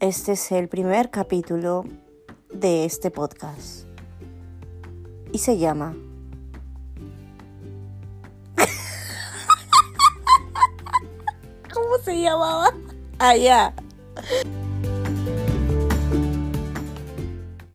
este es el primer capítulo de este podcast. Y se llama... ¿Cómo se llamaba? Ah, Allá.